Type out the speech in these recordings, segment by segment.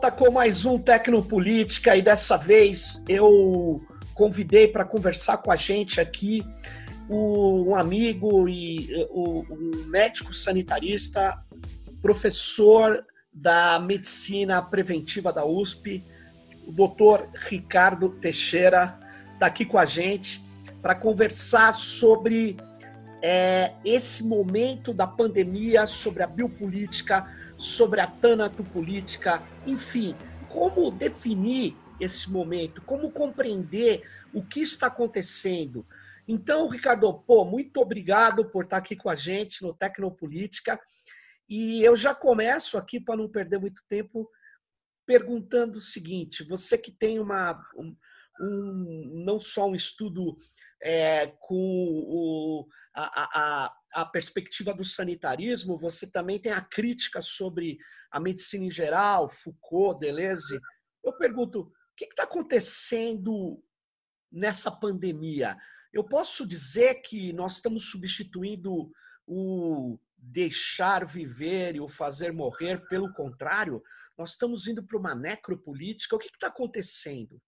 Volta com mais um Tecnopolítica e dessa vez eu convidei para conversar com a gente aqui um amigo e um médico sanitarista, professor da medicina preventiva da USP, o doutor Ricardo Teixeira, está aqui com a gente para conversar sobre é, esse momento da pandemia, sobre a biopolítica, sobre a tanatopolítica, enfim, como definir esse momento, como compreender o que está acontecendo. Então, Ricardo, pô, muito obrigado por estar aqui com a gente no Tecnopolítica. E eu já começo aqui, para não perder muito tempo, perguntando o seguinte: você que tem uma, um, um não só um estudo é, com o, a, a, a perspectiva do sanitarismo, você também tem a crítica sobre a medicina em geral, Foucault, Deleuze. Eu pergunto, o que está acontecendo nessa pandemia? Eu posso dizer que nós estamos substituindo o deixar viver e o fazer morrer, pelo contrário, nós estamos indo para uma necropolítica. O que está acontecendo?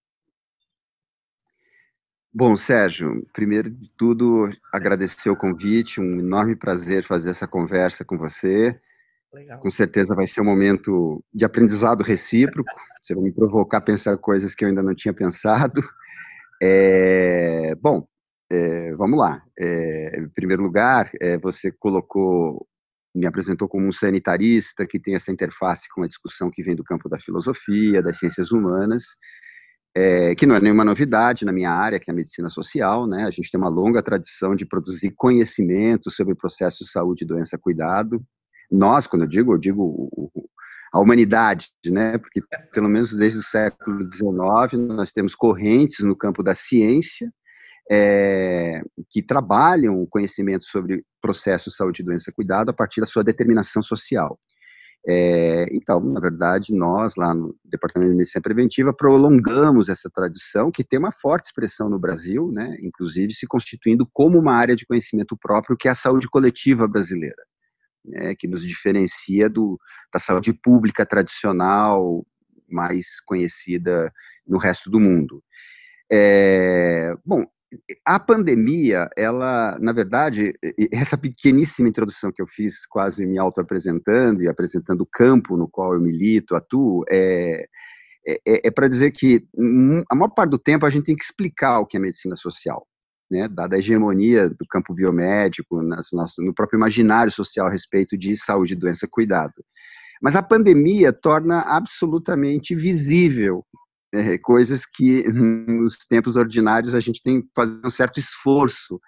Bom, Sérgio, primeiro de tudo, agradecer o convite, um enorme prazer fazer essa conversa com você. Legal. Com certeza vai ser um momento de aprendizado recíproco. Você vai me provocar a pensar coisas que eu ainda não tinha pensado. É, bom, é, vamos lá. É, em primeiro lugar, é, você colocou, me apresentou como um sanitarista que tem essa interface com a discussão que vem do campo da filosofia, das ciências humanas, é, que não é nenhuma novidade na minha área, que é a medicina social, né? A gente tem uma longa tradição de produzir conhecimento sobre processos de saúde, doença, cuidado. Nós, quando eu digo, eu digo a humanidade, né? Porque pelo menos desde o século XIX nós temos correntes no campo da ciência é, que trabalham o conhecimento sobre processos de saúde, doença, cuidado a partir da sua determinação social. É, então, na verdade, nós lá no Departamento de Medicina Preventiva prolongamos essa tradição que tem uma forte expressão no Brasil, né, inclusive se constituindo como uma área de conhecimento próprio que é a saúde coletiva brasileira, né, que nos diferencia do, da saúde pública tradicional mais conhecida no resto do mundo. É, bom, a pandemia, ela, na verdade, essa pequeníssima introdução que eu fiz, quase me auto-apresentando e apresentando o campo no qual eu milito, atuo, é, é, é, é para dizer que a maior parte do tempo a gente tem que explicar o que é medicina social, né, dada a hegemonia do campo biomédico, nas, no próprio imaginário social a respeito de saúde, doença, cuidado. Mas a pandemia torna absolutamente visível é, coisas que nos tempos ordinários a gente tem que fazer um certo esforço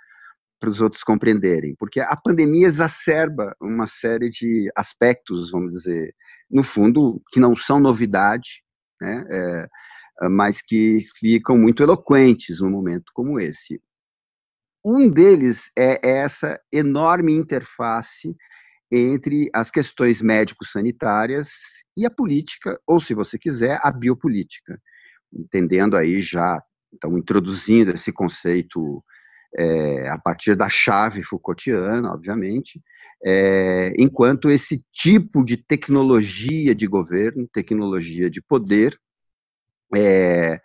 para os outros compreenderem, porque a pandemia exacerba uma série de aspectos, vamos dizer, no fundo, que não são novidade, né, é, mas que ficam muito eloquentes num momento como esse. Um deles é essa enorme interface entre as questões médico-sanitárias e a política, ou, se você quiser, a biopolítica entendendo aí já, então introduzindo esse conceito é, a partir da chave Foucaultiana, obviamente, é, enquanto esse tipo de tecnologia de governo, tecnologia de poder, é,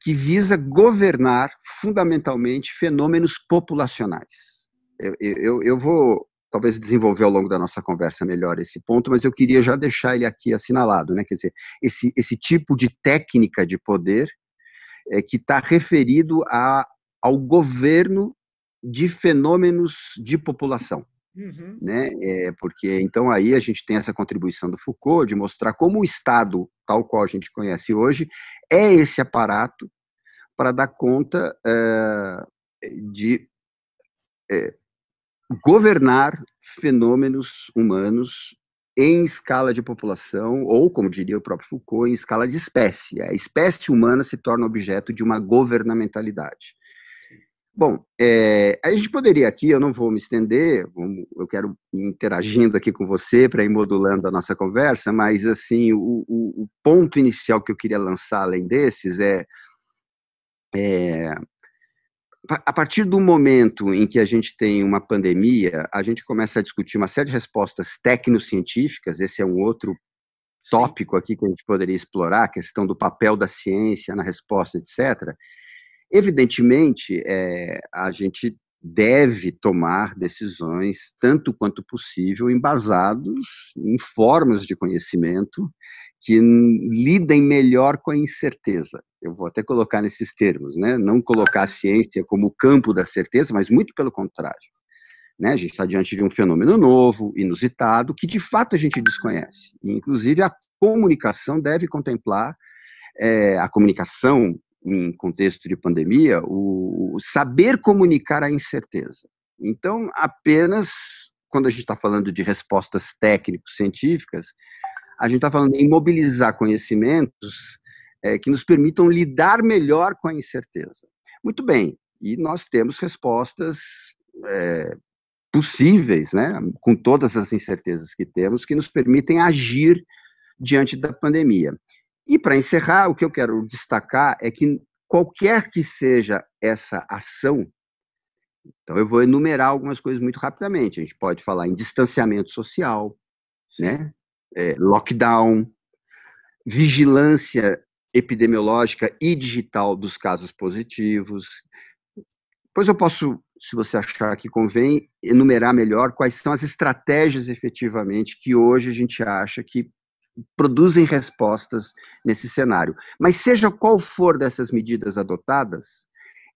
que visa governar fundamentalmente fenômenos populacionais. Eu, eu, eu, vou talvez desenvolver ao longo da nossa conversa melhor esse ponto, mas eu queria já deixar ele aqui assinalado, né? Quer dizer, esse, esse tipo de técnica de poder é, que está referido a, ao governo de fenômenos de população. Uhum. Né? É, porque então aí a gente tem essa contribuição do Foucault de mostrar como o Estado, tal qual a gente conhece hoje, é esse aparato para dar conta é, de é, governar fenômenos humanos em escala de população, ou, como diria o próprio Foucault, em escala de espécie. A espécie humana se torna objeto de uma governamentalidade. Bom, é, a gente poderia aqui, eu não vou me estender, eu quero ir interagindo aqui com você para ir modulando a nossa conversa, mas, assim, o, o, o ponto inicial que eu queria lançar além desses é, é a partir do momento em que a gente tem uma pandemia, a gente começa a discutir uma série de respostas tecnocientíficas, esse é um outro tópico aqui que a gente poderia explorar, a questão do papel da ciência na resposta, etc. Evidentemente, é, a gente deve tomar decisões, tanto quanto possível, embasados em formas de conhecimento que lidem melhor com a incerteza. Eu vou até colocar nesses termos, né? Não colocar a ciência como o campo da certeza, mas muito pelo contrário. Né? A gente está diante de um fenômeno novo, inusitado, que de fato a gente desconhece. inclusive, a comunicação deve contemplar é, a comunicação em contexto de pandemia, o, o saber comunicar a incerteza. Então, apenas quando a gente está falando de respostas técnico-científicas, a gente está falando em mobilizar conhecimentos é, que nos permitam lidar melhor com a incerteza. Muito bem, e nós temos respostas é, possíveis, né, com todas as incertezas que temos, que nos permitem agir diante da pandemia. E para encerrar, o que eu quero destacar é que qualquer que seja essa ação, então eu vou enumerar algumas coisas muito rapidamente. A gente pode falar em distanciamento social, né? É, lockdown, vigilância epidemiológica e digital dos casos positivos. Depois eu posso, se você achar que convém, enumerar melhor quais são as estratégias efetivamente que hoje a gente acha que produzem respostas nesse cenário. Mas seja qual for dessas medidas adotadas,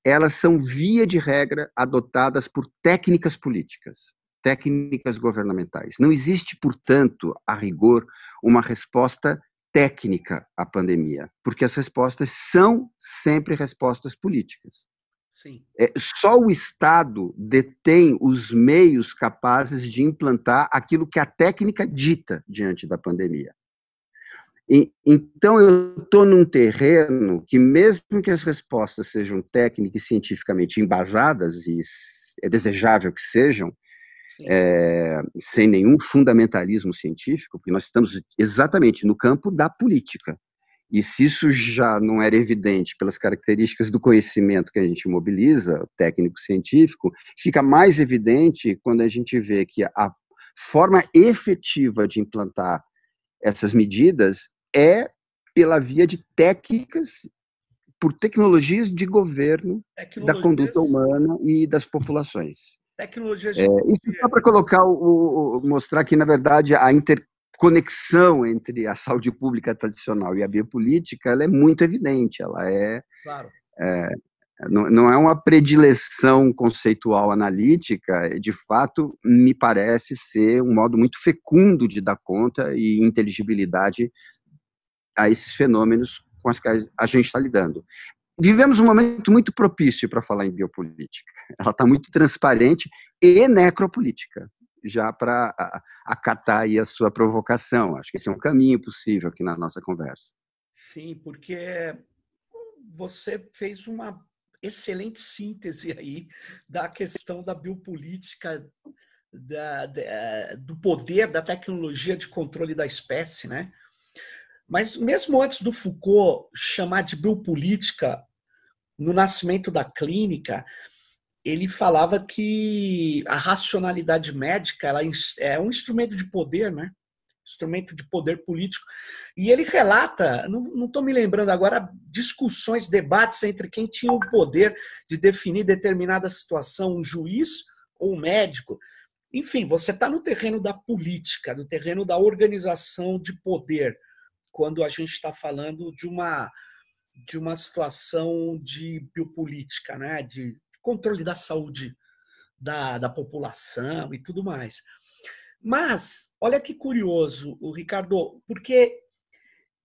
elas são via de regra adotadas por técnicas políticas, técnicas governamentais. Não existe, portanto, a rigor, uma resposta técnica à pandemia, porque as respostas são sempre respostas políticas. Sim. É, só o Estado detém os meios capazes de implantar aquilo que a técnica dita diante da pandemia. E, então, eu estou num terreno que, mesmo que as respostas sejam técnicas e cientificamente embasadas, e é desejável que sejam, é, sem nenhum fundamentalismo científico, porque nós estamos exatamente no campo da política. E se isso já não era evidente pelas características do conhecimento que a gente mobiliza, técnico-científico, fica mais evidente quando a gente vê que a forma efetiva de implantar essas medidas é pela via de técnicas, por tecnologias de governo tecnologias... da conduta humana e das populações. Tecnologias de... é, isso só para colocar o, o, mostrar que na verdade a interconexão entre a saúde pública tradicional e a biopolítica ela é muito evidente, ela é, claro. é não, não é uma predileção conceitual analítica, de fato, me parece ser um modo muito fecundo de dar conta e inteligibilidade a esses fenômenos com os quais a gente está lidando. Vivemos um momento muito propício para falar em biopolítica. Ela está muito transparente e necropolítica, já para acatar aí a sua provocação. Acho que esse é um caminho possível aqui na nossa conversa. Sim, porque você fez uma excelente síntese aí da questão da biopolítica, da, da, do poder da tecnologia de controle da espécie, né? Mas mesmo antes do Foucault chamar de biopolítica, no nascimento da clínica, ele falava que a racionalidade médica ela é um instrumento de poder, né? Instrumento de poder político. E ele relata, não estou me lembrando agora, discussões, debates entre quem tinha o poder de definir determinada situação, um juiz ou um médico. Enfim, você está no terreno da política, no terreno da organização de poder quando a gente está falando de uma de uma situação de biopolítica, né? de controle da saúde da, da população e tudo mais. Mas, olha que curioso, o Ricardo, porque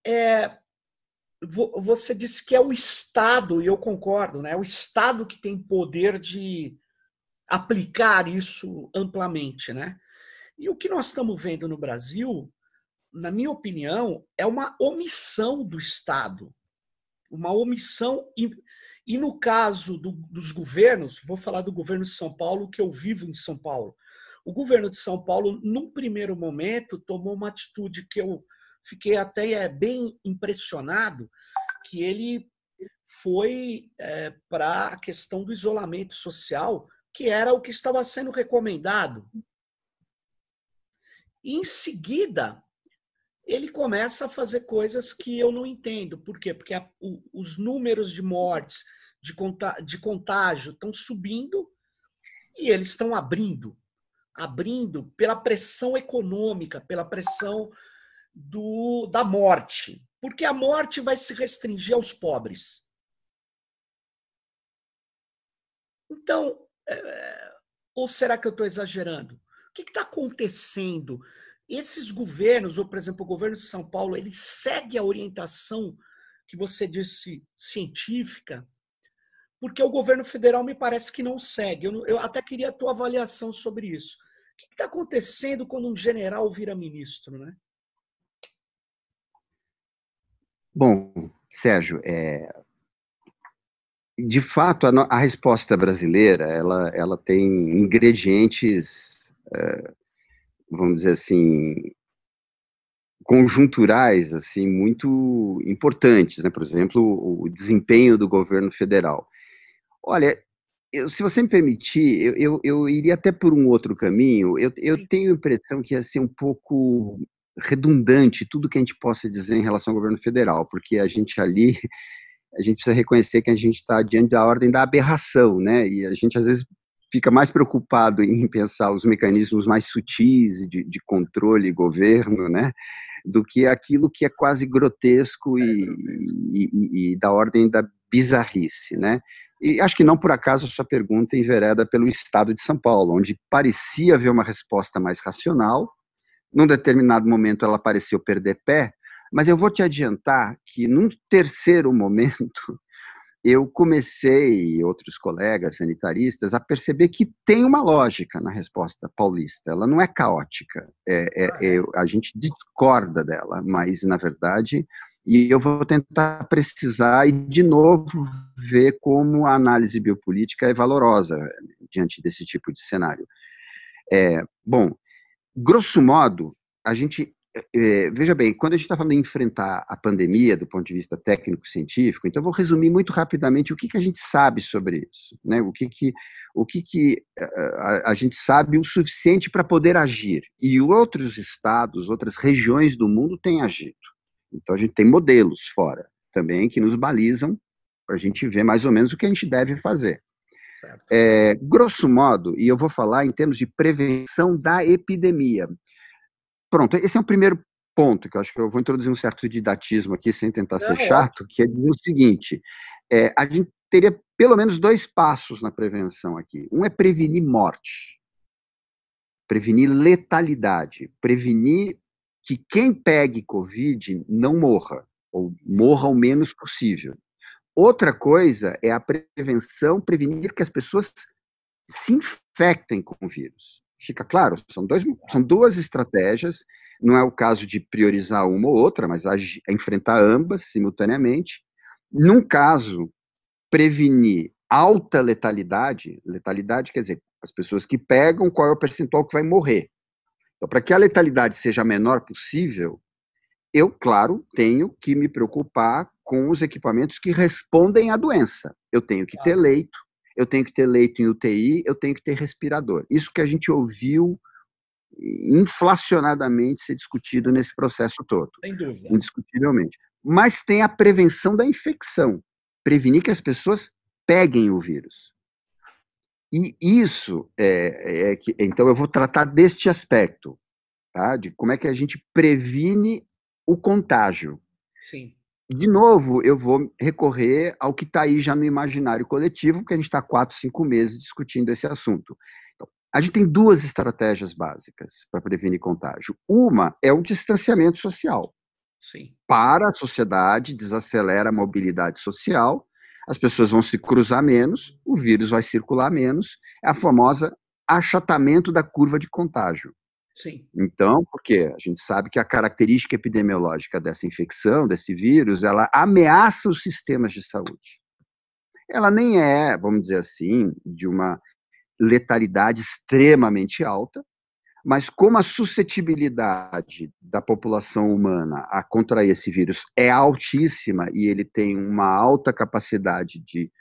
é, você disse que é o Estado, e eu concordo, né? é o Estado que tem poder de aplicar isso amplamente. Né? E o que nós estamos vendo no Brasil na minha opinião, é uma omissão do Estado. Uma omissão. E, e no caso do, dos governos, vou falar do governo de São Paulo, que eu vivo em São Paulo. O governo de São Paulo, num primeiro momento, tomou uma atitude que eu fiquei até é, bem impressionado, que ele foi é, para a questão do isolamento social, que era o que estava sendo recomendado. E, em seguida, ele começa a fazer coisas que eu não entendo. Por quê? Porque a, o, os números de mortes, de, conta, de contágio estão subindo e eles estão abrindo. Abrindo pela pressão econômica, pela pressão do, da morte. Porque a morte vai se restringir aos pobres. Então, é, ou será que eu estou exagerando? O que está acontecendo? Esses governos, ou por exemplo, o governo de São Paulo, ele segue a orientação que você disse científica, porque o governo federal me parece que não segue. Eu, eu até queria a tua avaliação sobre isso. O que está acontecendo quando um general vira ministro, né? Bom, Sérgio, é, de fato, a, a, resposta brasileira ela, ela tem ingredientes, é, vamos dizer assim, conjunturais assim muito importantes, né? Por exemplo, o desempenho do governo federal. Olha, eu, se você me permitir, eu, eu, eu, iria até por um outro caminho. Eu, eu tenho a impressão que ia ser um pouco redundante tudo que a gente possa dizer em relação ao governo federal, porque a gente ali a gente precisa reconhecer que a gente está diante da ordem da aberração, né? E a gente às vezes fica mais preocupado em pensar os mecanismos mais sutis de, de controle e governo, né? Do que aquilo que é quase grotesco e, e, e da ordem da bizarrice, né? E acho que não por acaso a sua pergunta é envereda pelo estado de São Paulo, onde parecia haver uma resposta mais racional. Num determinado momento ela pareceu perder pé, mas eu vou te adiantar que num terceiro momento eu comecei, e outros colegas sanitaristas, a perceber que tem uma lógica na resposta paulista. Ela não é caótica. É, é, é, a gente discorda dela, mas, na verdade, e eu vou tentar precisar e, de novo, ver como a análise biopolítica é valorosa diante desse tipo de cenário. É, bom, grosso modo, a gente é, veja bem, quando a gente está falando de enfrentar a pandemia do ponto de vista técnico-científico, então eu vou resumir muito rapidamente o que, que a gente sabe sobre isso, né? o que, que, o que, que a, a gente sabe o suficiente para poder agir. E outros estados, outras regiões do mundo têm agido. Então a gente tem modelos fora também que nos balizam para a gente ver mais ou menos o que a gente deve fazer. É, grosso modo, e eu vou falar em termos de prevenção da epidemia. Pronto, esse é o primeiro ponto, que eu acho que eu vou introduzir um certo didatismo aqui, sem tentar ser chato, que é o seguinte, é, a gente teria pelo menos dois passos na prevenção aqui. Um é prevenir morte, prevenir letalidade, prevenir que quem pegue Covid não morra, ou morra o menos possível. Outra coisa é a prevenção, prevenir que as pessoas se infectem com o vírus. Fica claro? São, dois, são duas estratégias, não é o caso de priorizar uma ou outra, mas a, a enfrentar ambas simultaneamente. Num caso, prevenir alta letalidade, letalidade quer dizer, as pessoas que pegam, qual é o percentual que vai morrer. Então, para que a letalidade seja a menor possível, eu, claro, tenho que me preocupar com os equipamentos que respondem à doença. Eu tenho que ter leito, eu tenho que ter leito em UTI, eu tenho que ter respirador. Isso que a gente ouviu inflacionadamente ser discutido nesse processo todo. Sem dúvida. Indiscutivelmente. Mas tem a prevenção da infecção. Prevenir que as pessoas peguem o vírus. E isso é, é que. Então, eu vou tratar deste aspecto, tá? De como é que a gente previne o contágio. Sim de novo, eu vou recorrer ao que está aí já no imaginário coletivo, porque a gente está quatro, cinco meses discutindo esse assunto. Então, a gente tem duas estratégias básicas para prevenir contágio. Uma é o distanciamento social. Sim. Para a sociedade, desacelera a mobilidade social, as pessoas vão se cruzar menos, o vírus vai circular menos, é a famosa achatamento da curva de contágio. Sim. Então, porque a gente sabe que a característica epidemiológica dessa infecção, desse vírus, ela ameaça os sistemas de saúde. Ela nem é, vamos dizer assim, de uma letalidade extremamente alta, mas como a suscetibilidade da população humana a contrair esse vírus é altíssima e ele tem uma alta capacidade de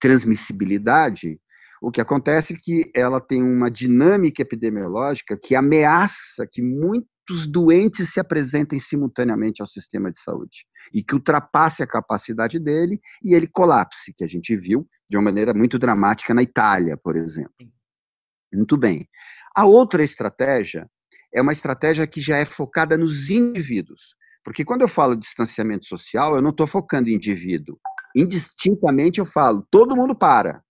transmissibilidade, o que acontece é que ela tem uma dinâmica epidemiológica que ameaça que muito, muitos doentes se apresentem simultaneamente ao sistema de saúde e que ultrapasse a capacidade dele e ele colapse, que a gente viu de uma maneira muito dramática na Itália, por exemplo. Muito bem. A outra estratégia é uma estratégia que já é focada nos indivíduos. Porque quando eu falo distanciamento social, eu não estou focando em indivíduo. Indistintamente eu falo, todo mundo para.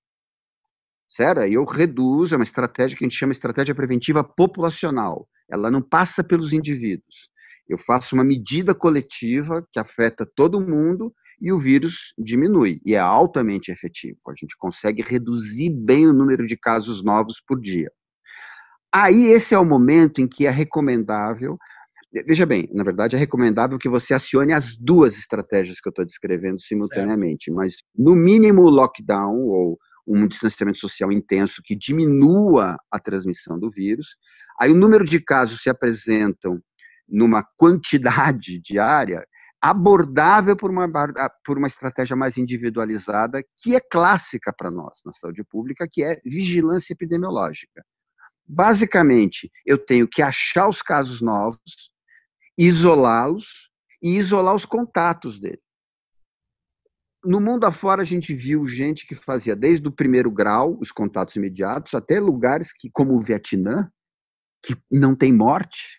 Certo? Eu reduzo, é uma estratégia que a gente chama de estratégia preventiva populacional. Ela não passa pelos indivíduos. Eu faço uma medida coletiva que afeta todo mundo e o vírus diminui. E é altamente efetivo. A gente consegue reduzir bem o número de casos novos por dia. Aí esse é o momento em que é recomendável. Veja bem, na verdade é recomendável que você acione as duas estratégias que eu estou descrevendo simultaneamente, certo. mas no mínimo lockdown ou um distanciamento social intenso que diminua a transmissão do vírus. Aí o número de casos se apresentam numa quantidade diária abordável por uma, por uma estratégia mais individualizada, que é clássica para nós na saúde pública, que é vigilância epidemiológica. Basicamente, eu tenho que achar os casos novos, isolá-los e isolar os contatos dele. No mundo afora, a gente viu gente que fazia desde o primeiro grau, os contatos imediatos, até lugares que, como o Vietnã, que não tem morte,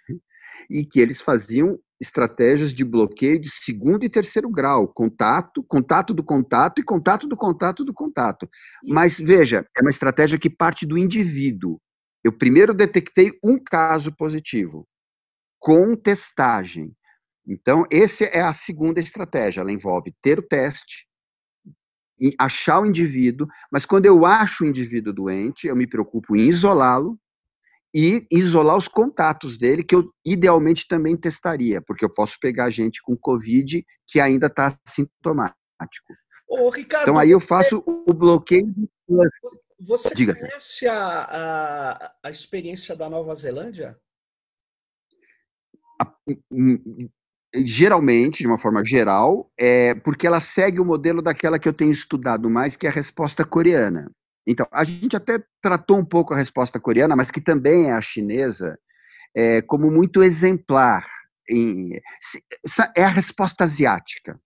e que eles faziam estratégias de bloqueio de segundo e terceiro grau, contato, contato do contato e contato do contato do contato. Mas veja, é uma estratégia que parte do indivíduo. Eu primeiro detectei um caso positivo, com testagem. Então, essa é a segunda estratégia. Ela envolve ter o teste, achar o indivíduo, mas quando eu acho o indivíduo doente, eu me preocupo em isolá-lo e isolar os contatos dele, que eu idealmente também testaria, porque eu posso pegar gente com Covid que ainda está sintomático. Ô, Ricardo, então aí eu faço o bloqueio. Você Diga conhece a, a, a, experiência da Nova Zelândia? Geralmente, de uma forma geral, é porque ela segue o modelo daquela que eu tenho estudado mais, que é a resposta coreana. Então, a gente até tratou um pouco a resposta coreana, mas que também é a chinesa, é, como muito exemplar. Em, é a resposta asiática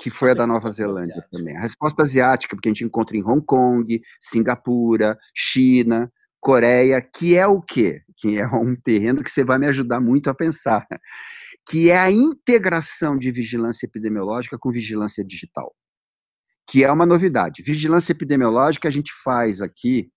que foi a da Nova Zelândia asiática. também. A resposta asiática, porque a gente encontra em Hong Kong, Singapura, China, Coreia, que é o quê? Que é um terreno que você vai me ajudar muito a pensar, que é a integração de vigilância epidemiológica com vigilância digital, que é uma novidade. Vigilância epidemiológica a gente faz aqui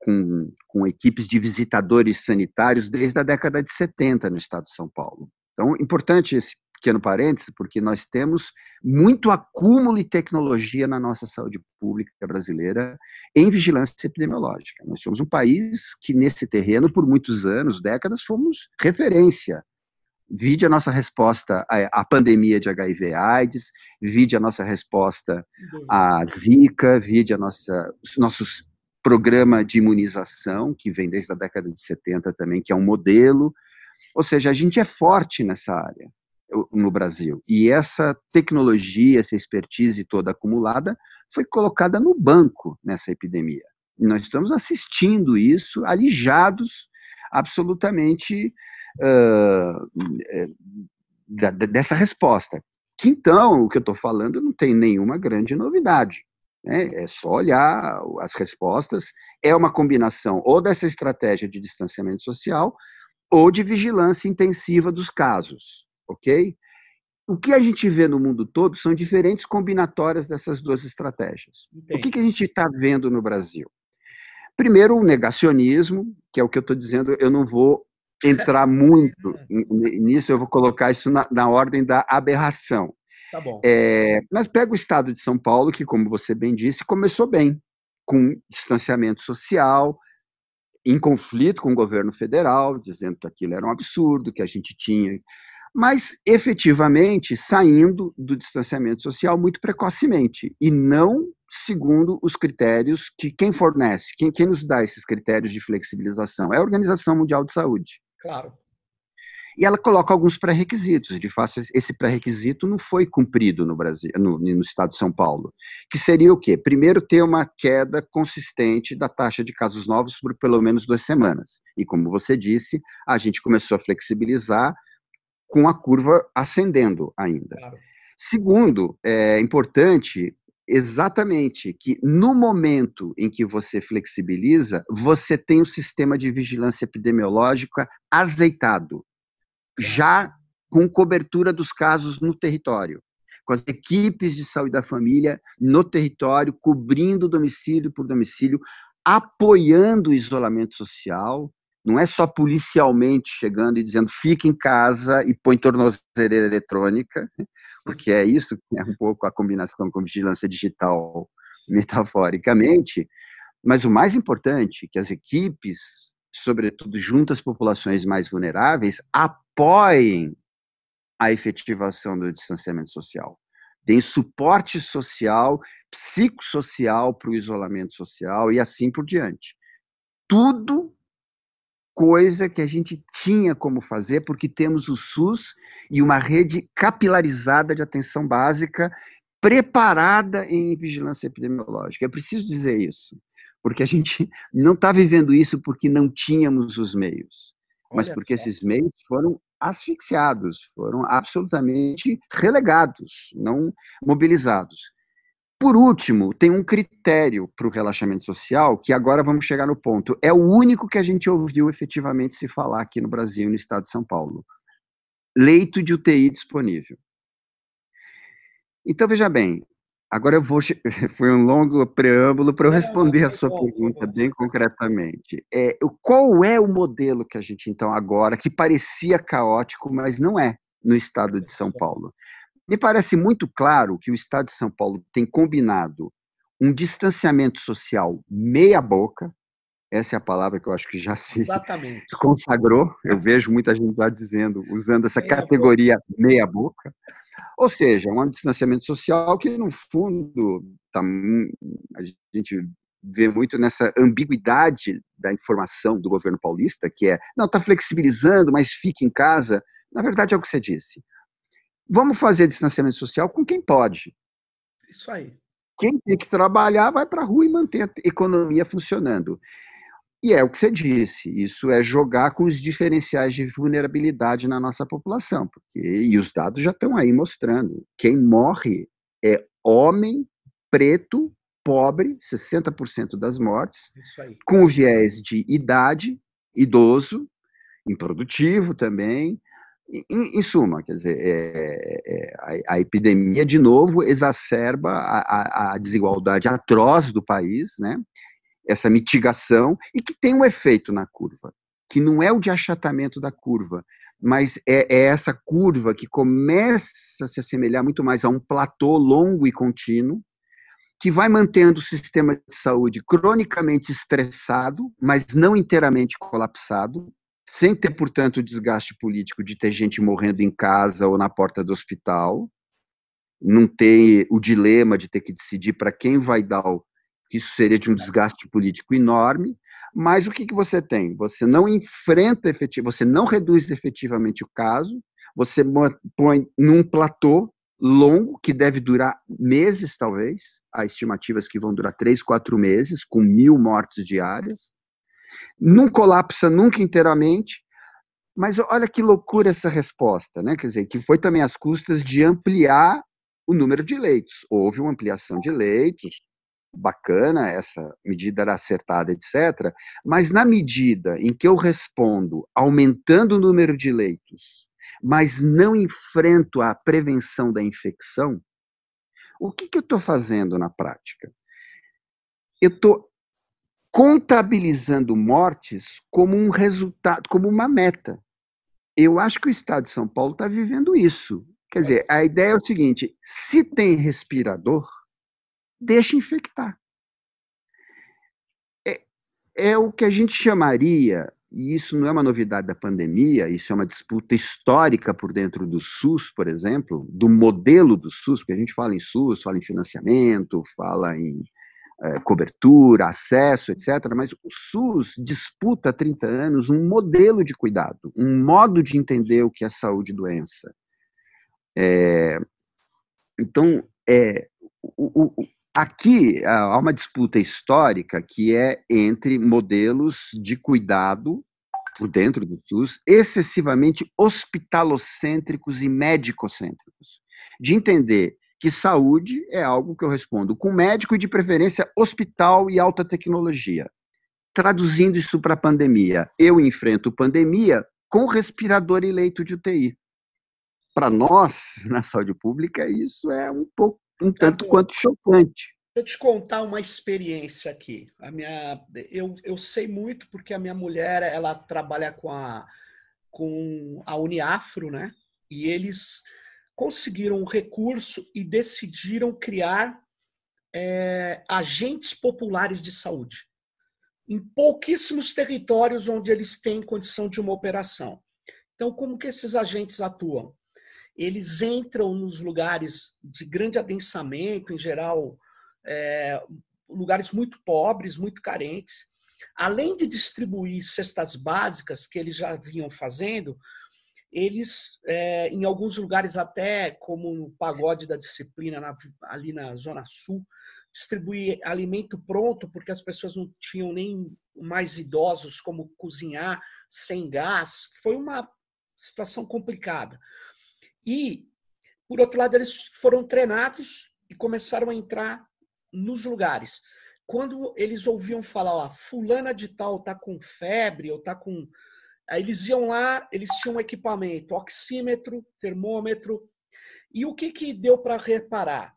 com, com equipes de visitadores sanitários desde a década de 70 no estado de São Paulo. Então, importante esse pequeno parênteses, porque nós temos muito acúmulo de tecnologia na nossa saúde pública brasileira em vigilância epidemiológica. Nós somos um país que, nesse terreno, por muitos anos, décadas, fomos referência. Vide a nossa resposta à pandemia de HIV/AIDS, vide a nossa resposta à Zika, vide a nossa, os nossos programa de imunização, que vem desde a década de 70 também, que é um modelo. Ou seja, a gente é forte nessa área no Brasil. E essa tecnologia, essa expertise toda acumulada, foi colocada no banco nessa epidemia. E nós estamos assistindo isso, alijados absolutamente uh, dessa resposta. Que então, o que eu estou falando não tem nenhuma grande novidade. Né? É só olhar as respostas. É uma combinação ou dessa estratégia de distanciamento social ou de vigilância intensiva dos casos ok? O que a gente vê no mundo todo são diferentes combinatórias dessas duas estratégias. Entendi. O que, que a gente está vendo no Brasil? Primeiro, o negacionismo, que é o que eu estou dizendo, eu não vou entrar muito nisso, eu vou colocar isso na, na ordem da aberração. Tá bom. É, mas pega o estado de São Paulo, que, como você bem disse, começou bem, com distanciamento social, em conflito com o governo federal, dizendo que aquilo era um absurdo, que a gente tinha mas efetivamente saindo do distanciamento social muito precocemente e não segundo os critérios que quem fornece, quem, quem nos dá esses critérios de flexibilização é a Organização Mundial de Saúde. Claro. E ela coloca alguns pré-requisitos. De fato, esse pré-requisito não foi cumprido no Brasil, no, no, estado de São Paulo. Que seria o quê? Primeiro, ter uma queda consistente da taxa de casos novos por pelo menos duas semanas. E como você disse, a gente começou a flexibilizar com a curva ascendendo ainda. Claro. Segundo, é importante exatamente que no momento em que você flexibiliza, você tem o um sistema de vigilância epidemiológica azeitado, já com cobertura dos casos no território, com as equipes de saúde da família no território, cobrindo domicílio por domicílio, apoiando o isolamento social, não é só policialmente chegando e dizendo fique em casa e põe tornozeleira eletrônica, porque é isso que é um pouco a combinação com vigilância digital metaforicamente, mas o mais importante, que as equipes, sobretudo junto às populações mais vulneráveis, apoiem a efetivação do distanciamento social. Tem suporte social, psicossocial para o isolamento social e assim por diante. Tudo coisa que a gente tinha como fazer, porque temos o SUS e uma rede capilarizada de atenção básica preparada em vigilância epidemiológica. É preciso dizer isso, porque a gente não está vivendo isso porque não tínhamos os meios, mas porque esses meios foram asfixiados, foram absolutamente relegados, não mobilizados. Por último, tem um critério para o relaxamento social, que agora vamos chegar no ponto. É o único que a gente ouviu efetivamente se falar aqui no Brasil, no estado de São Paulo. Leito de UTI disponível. Então, veja bem, agora eu vou. Foi um longo preâmbulo para eu responder a sua pergunta bem concretamente. É, qual é o modelo que a gente, então, agora, que parecia caótico, mas não é, no estado de São Paulo? Me parece muito claro que o Estado de São Paulo tem combinado um distanciamento social meia-boca, essa é a palavra que eu acho que já se Exatamente. consagrou. Eu vejo muita gente lá dizendo, usando essa meia categoria meia-boca. Ou seja, um distanciamento social que, no fundo, tá, a gente vê muito nessa ambiguidade da informação do governo paulista, que é, não, está flexibilizando, mas fique em casa. Na verdade, é o que você disse. Vamos fazer distanciamento social com quem pode. Isso aí. Quem tem que trabalhar vai para a rua e manter a economia funcionando. E é o que você disse, isso é jogar com os diferenciais de vulnerabilidade na nossa população, porque e os dados já estão aí mostrando. Quem morre é homem preto, pobre, 60% das mortes, com viés de idade, idoso, improdutivo também, em, em, suma, quer dizer, é, é, a, a, epidemia, de novo, exacerba a, a, a, desigualdade atroz do país, né? essa mitigação, e que tem um efeito na curva, que não é o de achatamento da curva, mas é, é essa curva que começa a se assemelhar muito mais a um platô longo e contínuo, que vai mantendo o sistema de saúde cronicamente estressado, mas não inteiramente colapsado, sem ter, portanto, o desgaste político de ter gente morrendo em casa ou na porta do hospital, não ter o dilema de ter que decidir para quem vai dar o. Isso seria de um desgaste político enorme, mas o que, que você tem? Você não enfrenta efetivamente, você não reduz efetivamente o caso, você põe num platô longo, que deve durar meses, talvez. Há estimativas que vão durar três, quatro meses, com mil mortes diárias não colapsa nunca inteiramente, mas olha que loucura essa resposta, né? Quer dizer, que foi também às custas de ampliar o número de leitos. Houve uma ampliação de leitos, bacana, essa medida era acertada, etc. Mas na medida em que eu respondo aumentando o número de leitos, mas não enfrento a prevenção da infecção, o que, que eu estou fazendo na prática? Eu estou contabilizando mortes como um resultado, como uma meta. Eu acho que o Estado de São Paulo está vivendo isso. Quer dizer, a ideia é o seguinte: se tem respirador, deixa infectar. É, é o que a gente chamaria, e isso não é uma novidade da pandemia, isso é uma disputa histórica por dentro do SUS, por exemplo, do modelo do SUS, porque a gente fala em SUS, fala em financiamento, fala em é, cobertura, acesso, etc. Mas o SUS disputa há 30 anos um modelo de cuidado, um modo de entender o que é saúde e doença. É, então, é, o, o, aqui há uma disputa histórica que é entre modelos de cuidado por dentro do SUS excessivamente hospitalocêntricos e médicocêntricos, de entender que saúde é algo que eu respondo com médico e de preferência hospital e alta tecnologia. Traduzindo isso para a pandemia, eu enfrento pandemia com respirador e leito de UTI. Para nós, na saúde pública, isso é um pouco um tanto quanto chocante. Deixa eu te contar uma experiência aqui. A minha, eu, eu sei muito porque a minha mulher ela trabalha com a, com a Uniafro, né? E eles conseguiram um recurso e decidiram criar é, agentes populares de saúde em pouquíssimos territórios onde eles têm condição de uma operação. Então, como que esses agentes atuam? Eles entram nos lugares de grande adensamento, em geral, é, lugares muito pobres, muito carentes. Além de distribuir cestas básicas que eles já vinham fazendo, eles, é, em alguns lugares até, como no Pagode da Disciplina, na, ali na Zona Sul, distribuir alimento pronto, porque as pessoas não tinham nem mais idosos como cozinhar sem gás. Foi uma situação complicada. E, por outro lado, eles foram treinados e começaram a entrar nos lugares. Quando eles ouviam falar, ó, fulana de tal está com febre ou está com Aí eles iam lá, eles tinham equipamento, oxímetro, termômetro. E o que, que deu para reparar?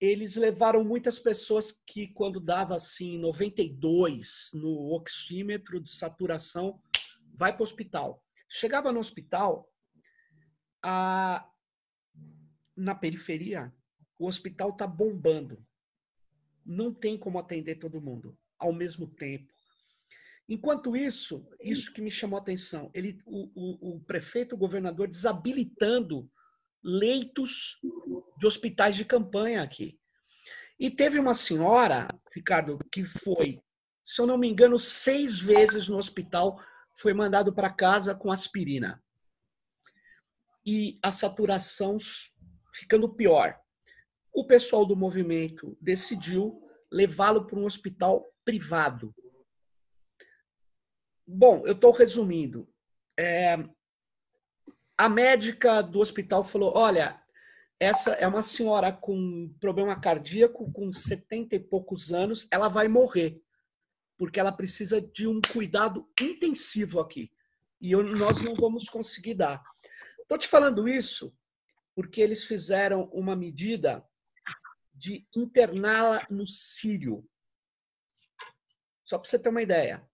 Eles levaram muitas pessoas que, quando dava assim 92 no oxímetro de saturação, vai para o hospital. Chegava no hospital, a... na periferia, o hospital está bombando. Não tem como atender todo mundo ao mesmo tempo. Enquanto isso, isso que me chamou a atenção, ele, o, o, o prefeito, o governador, desabilitando leitos de hospitais de campanha aqui. E teve uma senhora, Ricardo, que foi, se eu não me engano, seis vezes no hospital, foi mandado para casa com aspirina. E a saturação ficando pior. O pessoal do movimento decidiu levá-lo para um hospital privado. Bom, eu estou resumindo. É, a médica do hospital falou: olha, essa é uma senhora com problema cardíaco, com 70 e poucos anos, ela vai morrer, porque ela precisa de um cuidado intensivo aqui. E eu, nós não vamos conseguir dar. Estou te falando isso porque eles fizeram uma medida de interná-la no Sírio. Só para você ter uma ideia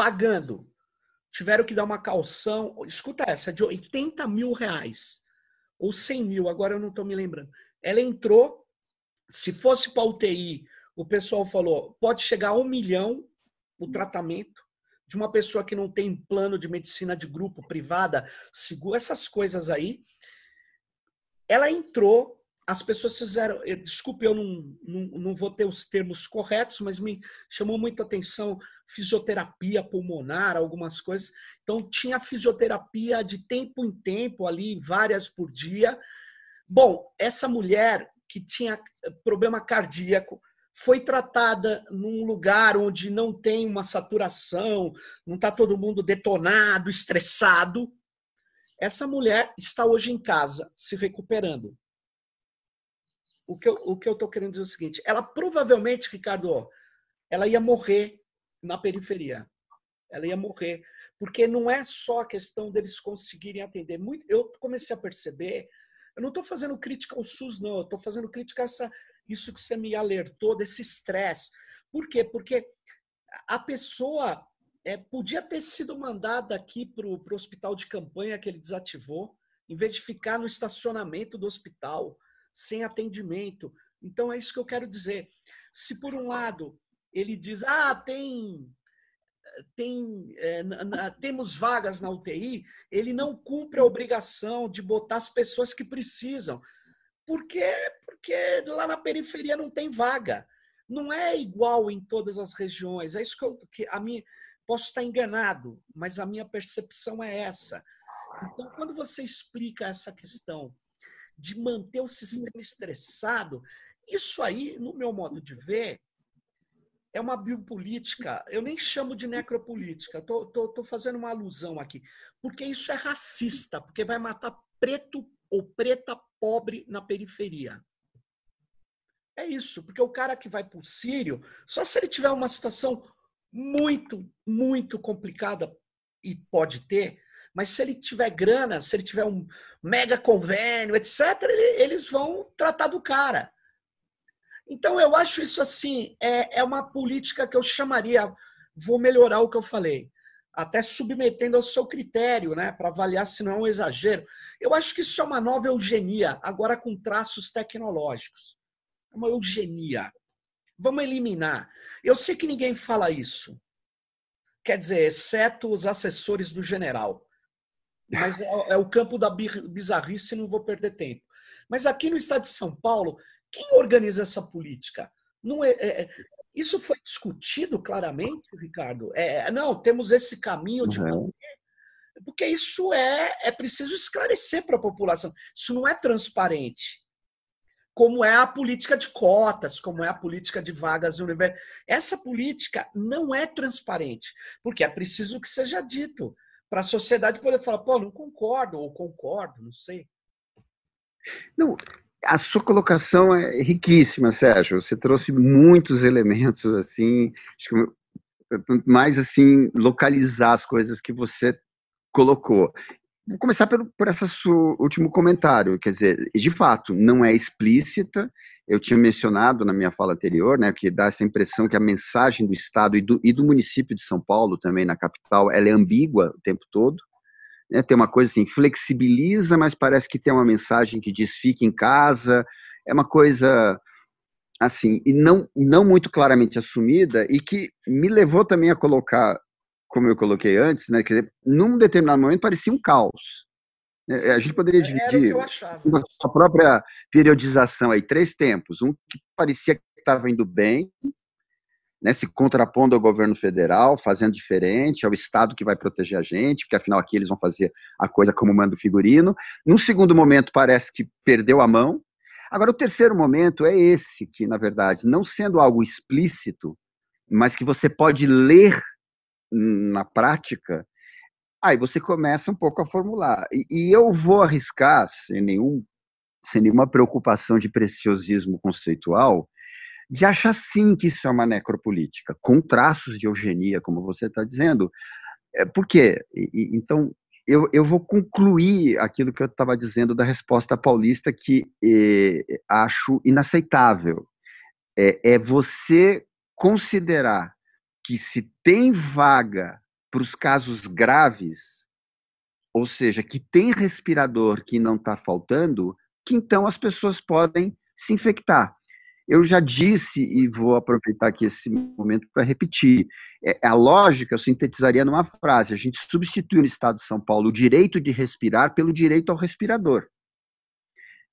pagando. Tiveram que dar uma calção, escuta essa, de 80 mil reais. Ou 100 mil, agora eu não estou me lembrando. Ela entrou, se fosse para UTI, o pessoal falou, pode chegar a um milhão o tratamento de uma pessoa que não tem plano de medicina de grupo privada, segura essas coisas aí. Ela entrou, as pessoas fizeram. Desculpe, eu não, não, não vou ter os termos corretos, mas me chamou muito a atenção fisioterapia pulmonar, algumas coisas. Então, tinha fisioterapia de tempo em tempo ali, várias por dia. Bom, essa mulher que tinha problema cardíaco foi tratada num lugar onde não tem uma saturação, não está todo mundo detonado, estressado. Essa mulher está hoje em casa, se recuperando o que eu, o que eu tô querendo dizer é o seguinte: ela provavelmente, Ricardo, ela ia morrer na periferia. Ela ia morrer. Porque não é só a questão deles conseguirem atender. Muito, eu comecei a perceber. Eu não estou fazendo crítica ao SUS, não. Eu estou fazendo crítica a essa, isso que você me alertou, desse estresse. Por quê? Porque a pessoa é, podia ter sido mandada aqui para o hospital de campanha que ele desativou, em vez de ficar no estacionamento do hospital sem atendimento. Então é isso que eu quero dizer. Se por um lado ele diz, ah, tem tem, é, na, temos vagas na UTI, ele não cumpre a obrigação de botar as pessoas que precisam. Por quê? Porque lá na periferia não tem vaga. não é igual em todas as regiões. É isso que, eu, que a minha posso estar enganado, mas a minha percepção é essa. Então, quando você explica essa questão de manter o sistema estressado, isso aí, no meu modo de ver, é uma biopolítica. Eu nem chamo de necropolítica, estou fazendo uma alusão aqui, porque isso é racista, porque vai matar preto ou preta pobre na periferia. É isso, porque o cara que vai para o Sírio, só se ele tiver uma situação muito, muito complicada, e pode ter, mas se ele tiver grana, se ele tiver um mega convênio, etc., eles vão tratar do cara. Então, eu acho isso assim, é, é uma política que eu chamaria, vou melhorar o que eu falei, até submetendo ao seu critério, né, para avaliar se não é um exagero. Eu acho que isso é uma nova eugenia, agora com traços tecnológicos. É uma eugenia. Vamos eliminar. Eu sei que ninguém fala isso. Quer dizer, exceto os assessores do general. Mas é, é o campo da bizarrice e não vou perder tempo. Mas aqui no estado de São Paulo, quem organiza essa política? Não é, é, é isso foi discutido claramente, Ricardo? É, não, temos esse caminho de. Uhum. Porque isso é, é preciso esclarecer para a população. Isso não é transparente. Como é a política de cotas, como é a política de vagas no universo. Essa política não é transparente, porque é preciso que seja dito para a sociedade poder falar, pô, não concordo, ou concordo, não sei. Não, a sua colocação é riquíssima, Sérgio. Você trouxe muitos elementos assim, mais assim localizar as coisas que você colocou. Vou começar pelo, por esse último comentário, quer dizer, de fato, não é explícita. Eu tinha mencionado na minha fala anterior, né, que dá essa impressão que a mensagem do Estado e do, e do município de São Paulo, também na capital, ela é ambígua o tempo todo né, tem uma coisa assim, flexibiliza, mas parece que tem uma mensagem que diz fique em casa, é uma coisa assim, e não, não muito claramente assumida, e que me levou também a colocar, como eu coloquei antes, né, quer dizer, num determinado momento parecia um caos. É, a gente poderia dividir a própria periodização aí, três tempos, um que parecia que estava indo bem, né, se contrapondo ao governo federal, fazendo diferente, ao Estado que vai proteger a gente, porque afinal aqui eles vão fazer a coisa como manda o figurino. No segundo momento, parece que perdeu a mão. Agora, o terceiro momento é esse, que, na verdade, não sendo algo explícito, mas que você pode ler na prática, aí você começa um pouco a formular. E, e eu vou arriscar, sem, nenhum, sem nenhuma preocupação de preciosismo conceitual, de achar sim que isso é uma necropolítica, com traços de eugenia, como você está dizendo. É, por quê? E, então, eu, eu, vou concluir aquilo que eu estava dizendo da resposta paulista, que é, acho inaceitável. É, é você considerar que se tem vaga para os casos graves, ou seja, que tem respirador que não está faltando, que então as pessoas podem se infectar. Eu já disse, e vou aproveitar aqui esse momento para repetir, é, a lógica eu sintetizaria numa frase: a gente substitui no Estado de São Paulo o direito de respirar pelo direito ao respirador.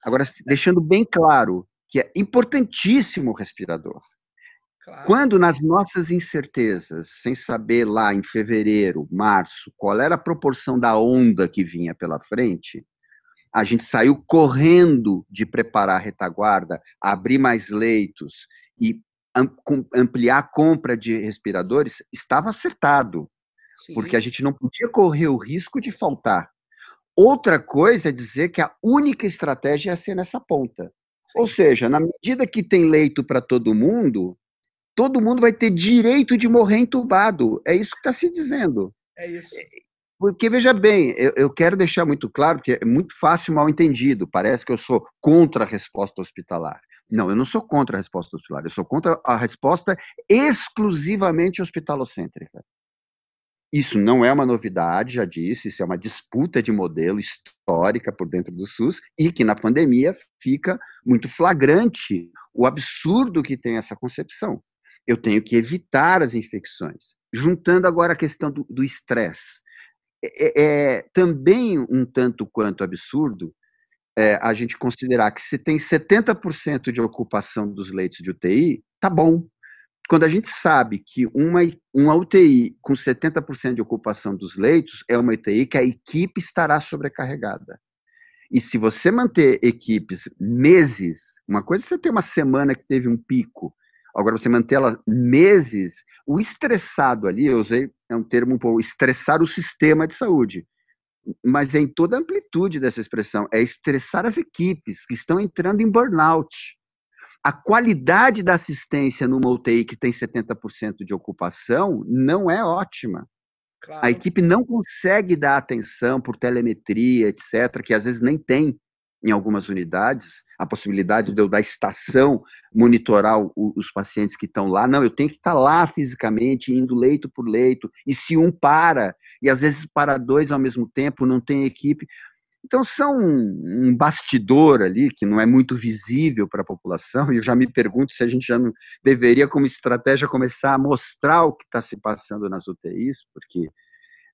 Agora, deixando bem claro que é importantíssimo o respirador. Claro. Quando nas nossas incertezas, sem saber lá em fevereiro, março, qual era a proporção da onda que vinha pela frente, a gente saiu correndo de preparar a retaguarda, abrir mais leitos e ampliar a compra de respiradores, estava acertado, Sim. porque a gente não podia correr o risco de faltar. Outra coisa é dizer que a única estratégia é ser nessa ponta. Ou seja, na medida que tem leito para todo mundo, todo mundo vai ter direito de morrer entubado. É isso que está se dizendo. É isso. Porque, veja bem, eu, eu, quero deixar muito claro que é muito fácil mal entendido. Parece que eu sou contra a resposta hospitalar. Não, eu não sou contra a resposta hospitalar. Eu sou contra a resposta exclusivamente hospitalocêntrica. Isso não é uma novidade, já disse, isso é uma disputa de modelo histórica por dentro do SUS e que na pandemia fica muito flagrante o absurdo que tem essa concepção. Eu tenho que evitar as infecções. Juntando agora a questão do estresse é, é, também um tanto quanto absurdo é, a gente considerar que se tem 70% de ocupação dos leitos de UTI, tá bom. Quando a gente sabe que uma, uma UTI com 70% de ocupação dos leitos é uma UTI que a equipe estará sobrecarregada. E se você manter equipes meses, uma coisa é você ter uma semana que teve um pico, agora você manter ela meses, o estressado ali, eu usei, é um termo um pouco, estressar o sistema de saúde mas é em toda a amplitude dessa expressão, é estressar as equipes que estão entrando em burnout. A qualidade da assistência numa UTI que tem 70% de ocupação não é ótima. Claro. A equipe não consegue dar atenção por telemetria, etc., que às vezes nem tem em algumas unidades, a possibilidade de eu da estação monitorar o, os pacientes que estão lá. Não, eu tenho que estar lá fisicamente, indo leito por leito, e se um para, e às vezes para dois ao mesmo tempo, não tem equipe. Então, são um bastidor ali que não é muito visível para a população, e eu já me pergunto se a gente já não deveria, como estratégia, começar a mostrar o que está se passando nas UTIs, porque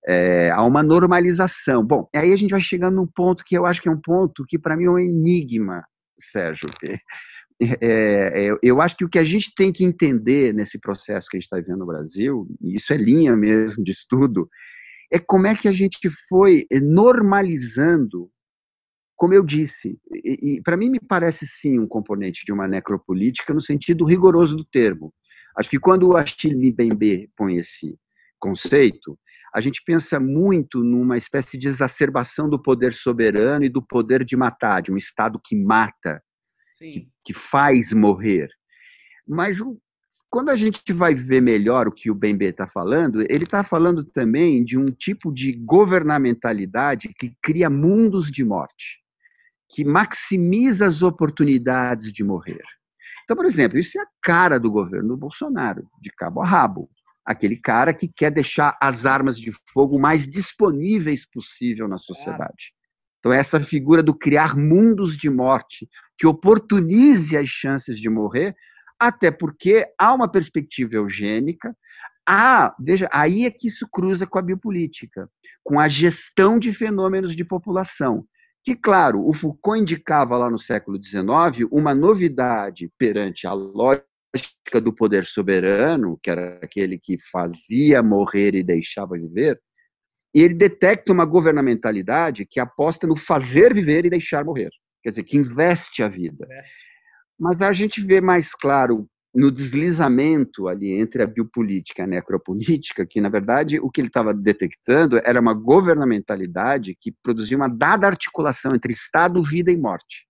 é, há uma normalização. Bom, aí a gente vai chegando num ponto que eu acho que é um ponto que para mim é um enigma, Sérgio. É, é, eu acho que o que a gente tem que entender nesse processo que a gente está vivendo no Brasil, e isso é linha mesmo de estudo, é como é que a gente foi normalizando, como eu disse, e, e para mim me parece sim um componente de uma necropolítica no sentido rigoroso do termo. Acho que quando o Achille Mbembe põe esse conceito, a gente pensa muito numa espécie de exacerbação do poder soberano e do poder de matar, de um Estado que mata, que, que, faz morrer. Mas o, quando a gente vai ver melhor o que o Bembe está falando, ele está falando também de um tipo de governamentalidade que cria mundos de morte, que maximiza as oportunidades de morrer. Então, por exemplo, isso é a cara do governo do Bolsonaro, de cabo a rabo aquele cara que quer deixar as armas de fogo mais disponíveis possível na sociedade. Então, essa figura do criar mundos de morte que oportunize as chances de morrer, até porque há uma perspectiva eugênica, há, veja, aí é que isso cruza com a biopolítica, com a gestão de fenômenos de população. Que, claro, o Foucault indicava lá no século XIX uma novidade perante a lógica lógica do poder soberano, que era aquele que fazia morrer e deixava viver, e ele detecta uma governamentalidade que aposta no fazer viver e deixar morrer, quer dizer, que investe a vida. Mas a gente vê mais claro no deslizamento ali entre a biopolítica e a necropolítica, que na verdade o que ele estava detectando era uma governamentalidade que produzia uma dada articulação entre Estado, vida e morte.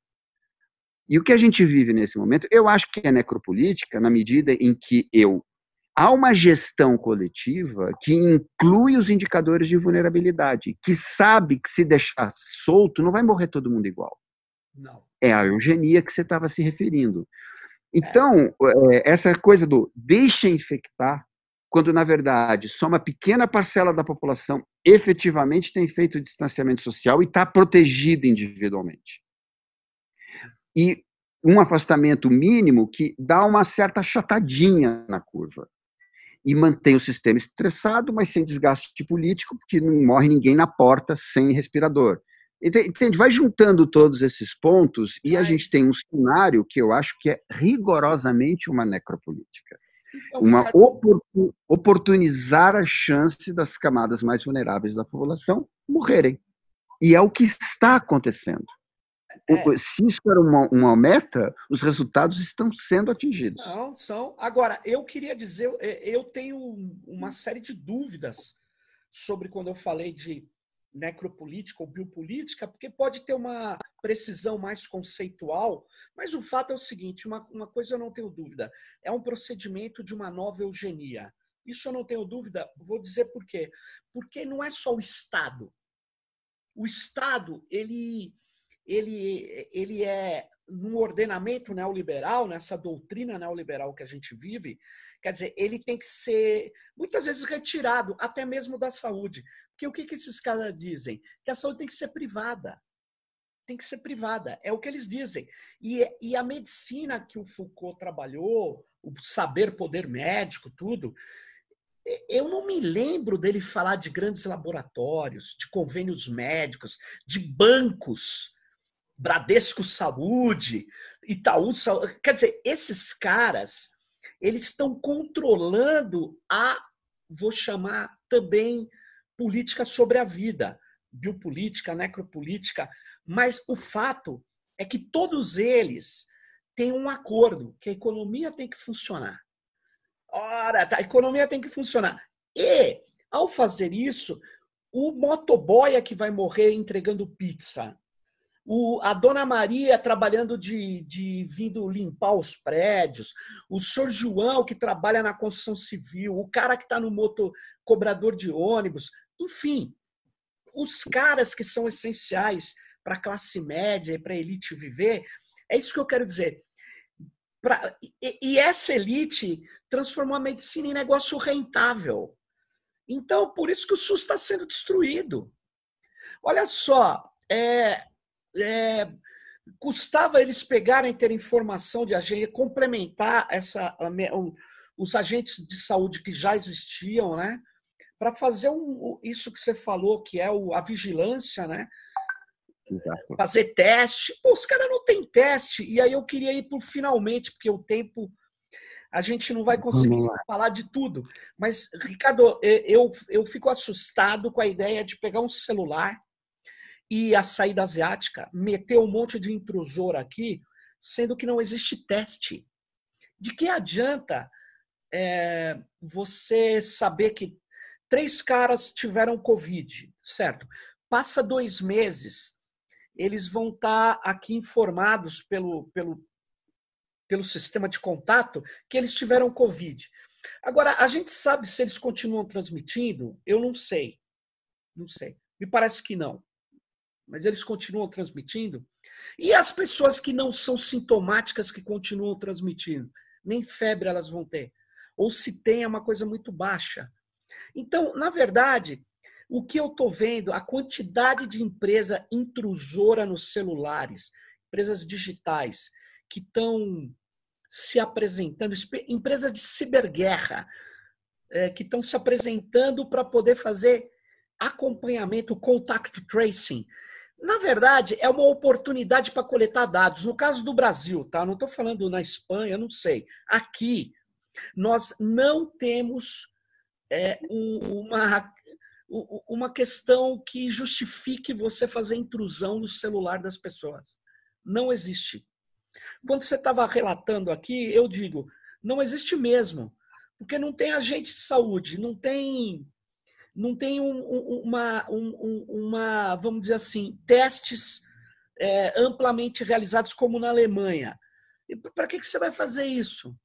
E o que a gente vive nesse momento, eu acho que é necropolítica na medida em que eu há uma gestão coletiva que inclui os indicadores de vulnerabilidade, que sabe que se deixar solto não vai morrer todo mundo igual. Não. É a eugenia que você estava se referindo. Então, é. essa coisa do deixa infectar, quando na verdade só uma pequena parcela da população efetivamente tem feito distanciamento social e está protegida individualmente e um afastamento mínimo que dá uma certa chatadinha na curva. E mantém o sistema estressado, mas sem desgaste político, porque não morre ninguém na porta sem respirador. Entende? Vai juntando todos esses pontos e a gente tem um cenário que eu acho que é rigorosamente uma necropolítica. Então, uma oportunizar a chance das camadas mais vulneráveis da população morrerem. E é o que está acontecendo. É. Se isso era uma, uma, meta, os resultados estão sendo atingidos. Não, são. Agora, eu queria dizer, eu tenho uma série de dúvidas sobre quando eu falei de necropolítica ou biopolítica, porque pode ter uma precisão mais conceitual, mas o fato é o seguinte: uma, uma coisa eu não tenho dúvida, é um procedimento de uma nova eugenia. Isso eu não tenho dúvida, vou dizer por quê. Porque não é só o Estado. O Estado, ele ele, ele é, no ordenamento neoliberal, nessa doutrina neoliberal que a gente vive, quer dizer, ele tem que ser, muitas vezes, retirado, até mesmo da saúde. Porque o que, que esses caras dizem? Que a saúde tem que ser privada. Tem que ser privada, é o que eles dizem. E, e a medicina que o Foucault trabalhou, o saber poder médico, tudo, eu não me lembro dele falar de grandes laboratórios, de convênios médicos, de bancos Bradesco Saúde, Itaú Saúde. Quer dizer, esses caras eles estão controlando a, vou chamar também, política sobre a vida, biopolítica, necropolítica, mas o fato é que todos eles têm um acordo que a economia tem que funcionar. Ora, tá, a economia tem que funcionar. E, ao fazer isso, o motoboy é que vai morrer entregando pizza. O, a dona Maria trabalhando de, de vindo limpar os prédios, o senhor João que trabalha na construção civil, o cara que está no moto cobrador de ônibus, enfim, os caras que são essenciais para a classe média e para a elite viver, é isso que eu quero dizer. Pra, e, e essa elite transformou a medicina em negócio rentável. Então, por isso que o SUS está sendo destruído. Olha só, é, é, custava eles pegarem, ter informação de agente, complementar essa, os agentes de saúde que já existiam, né? Para fazer um, isso que você falou, que é o, a vigilância, né? Exato. Fazer teste. Pô, os caras não têm teste. E aí eu queria ir por finalmente, porque o tempo a gente não vai conseguir falar de tudo. Mas, Ricardo, eu, eu fico assustado com a ideia de pegar um celular e a saída asiática, meter um monte de intrusor aqui, sendo que não existe teste. De que adianta é, você saber que três caras tiveram Covid, certo? Passa dois meses, eles vão estar tá aqui informados pelo, pelo, pelo sistema de contato que eles tiveram Covid. Agora, a gente sabe se eles continuam transmitindo? Eu não sei. Não sei. Me parece que não mas eles continuam transmitindo. E as pessoas que não são sintomáticas que continuam transmitindo, nem febre elas vão ter. Ou se tem, é uma coisa muito baixa. Então, na verdade, o que eu estou vendo, a quantidade de empresa intrusora nos celulares, empresas digitais, que estão se apresentando, empresas de ciberguerra, é, que estão se apresentando para poder fazer acompanhamento, contact tracing, na verdade, é uma oportunidade para coletar dados. No caso do Brasil, tá? Não estou falando na Espanha, não sei. Aqui, nós não temos é, uma, uma questão que justifique você fazer intrusão no celular das pessoas. Não existe. Quando você estava relatando aqui, eu digo, não existe mesmo. Porque não tem agente de saúde, não tem não tem um, uma, um, uma, vamos dizer assim, testes é, amplamente realizados como na Alemanha. Para que, que você vai fazer isso?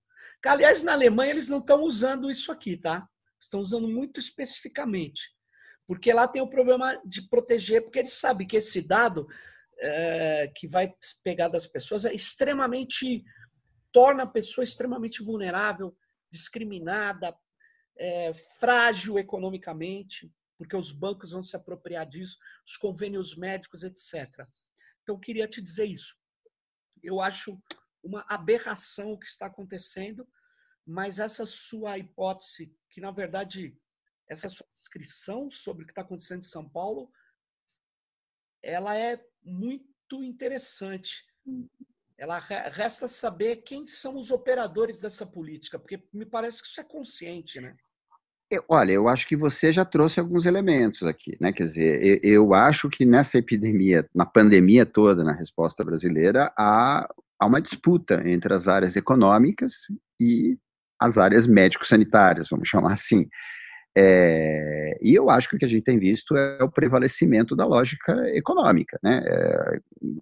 Aliás, na Alemanha eles não estão usando isso aqui, tá? Estão usando muito especificamente. Porque lá tem o problema de proteger, porque eles sabem que esse dado é, que vai pegar das pessoas é extremamente. torna a pessoa extremamente vulnerável, discriminada, é, frágil economicamente, porque os bancos vão se apropriar disso, os convênios médicos, etc. Então, eu queria te dizer isso. Eu acho uma aberração o que está acontecendo, mas essa sua hipótese, que na verdade, essa sua descrição sobre o que está acontecendo em São Paulo, ela é muito interessante. Ela resta saber quem são os operadores dessa política, porque me parece que isso é consciente, né? Olha, eu acho que você já trouxe alguns elementos aqui, né? Quer dizer, eu, eu, acho que nessa epidemia, na pandemia toda, na resposta brasileira, há, há uma disputa entre as áreas econômicas e as áreas médico-sanitárias, vamos chamar assim. É, e eu acho que o que a gente tem visto é o prevalecimento da lógica econômica, né? É,